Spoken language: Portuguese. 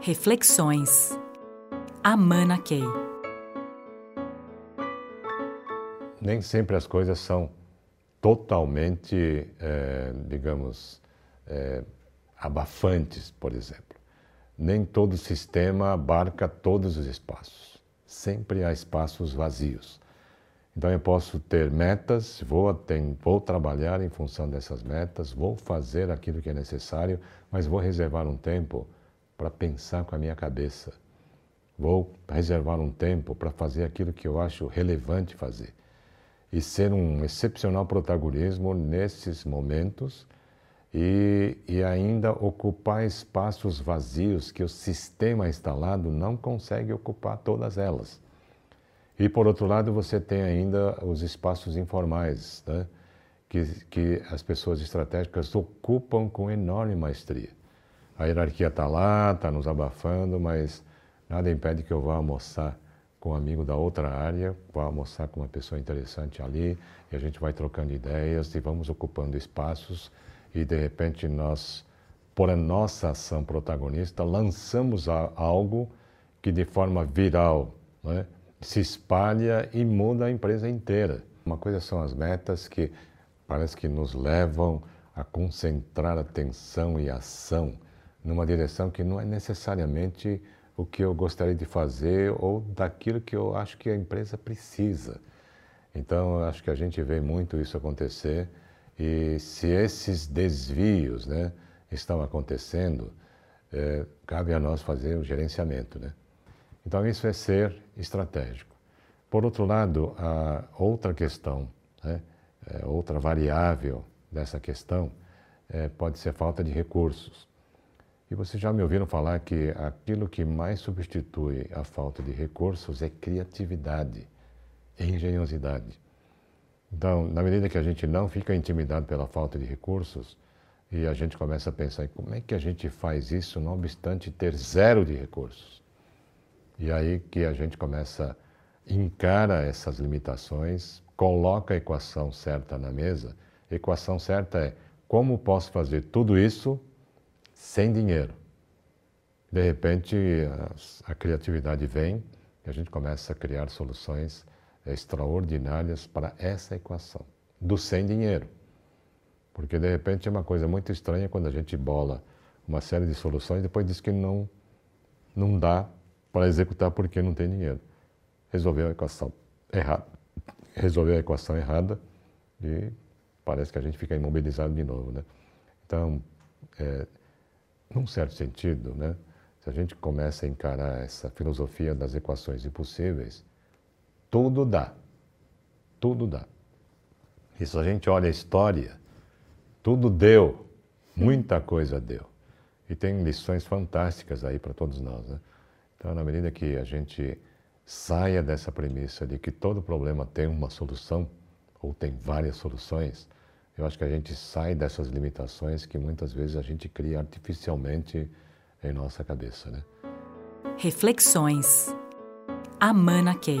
Reflexões. Amana Key. Nem sempre as coisas são totalmente, é, digamos, é, abafantes, por exemplo. Nem todo sistema abarca todos os espaços. Sempre há espaços vazios. Então eu posso ter metas, vou, tem, vou trabalhar em função dessas metas, vou fazer aquilo que é necessário, mas vou reservar um tempo para pensar com a minha cabeça. Vou reservar um tempo para fazer aquilo que eu acho relevante fazer. E ser um excepcional protagonismo nesses momentos e, e ainda ocupar espaços vazios que o sistema instalado não consegue ocupar todas elas. E, por outro lado, você tem ainda os espaços informais, né? que, que as pessoas estratégicas ocupam com enorme maestria. A hierarquia está lá, está nos abafando, mas nada impede que eu vá almoçar com um amigo da outra área, vá almoçar com uma pessoa interessante ali, e a gente vai trocando ideias e vamos ocupando espaços, e de repente nós, por a nossa ação protagonista, lançamos algo que de forma viral, não é? se espalha e muda a empresa inteira. Uma coisa são as metas que parece que nos levam a concentrar atenção e ação numa direção que não é necessariamente o que eu gostaria de fazer ou daquilo que eu acho que a empresa precisa. Então, acho que a gente vê muito isso acontecer e se esses desvios né, estão acontecendo, é, cabe a nós fazer o gerenciamento. Né? Então, isso é ser estratégico. Por outro lado, a outra questão, né, é, outra variável dessa questão, é, pode ser falta de recursos. E vocês já me ouviram falar que aquilo que mais substitui a falta de recursos é criatividade, engenhosidade. Então, na medida que a gente não fica intimidado pela falta de recursos, e a gente começa a pensar em como é que a gente faz isso, não obstante ter zero de recursos. E aí que a gente começa, encara essas limitações, coloca a equação certa na mesa. A equação certa é como posso fazer tudo isso sem dinheiro. De repente, a, a criatividade vem e a gente começa a criar soluções extraordinárias para essa equação, do sem dinheiro. Porque de repente é uma coisa muito estranha quando a gente bola uma série de soluções e depois diz que não, não dá para executar porque não tem dinheiro. Resolveu a equação errada. Resolveu a equação errada e parece que a gente fica imobilizado de novo, né? Então, é, num certo sentido, né? Se a gente começa a encarar essa filosofia das equações impossíveis, tudo dá. Tudo dá. E se a gente olha a história, tudo deu, muita coisa deu. E tem lições fantásticas aí para todos nós, né? Então, na medida que a gente saia dessa premissa de que todo problema tem uma solução, ou tem várias soluções, eu acho que a gente sai dessas limitações que muitas vezes a gente cria artificialmente em nossa cabeça. Né? Reflexões. Amana Key.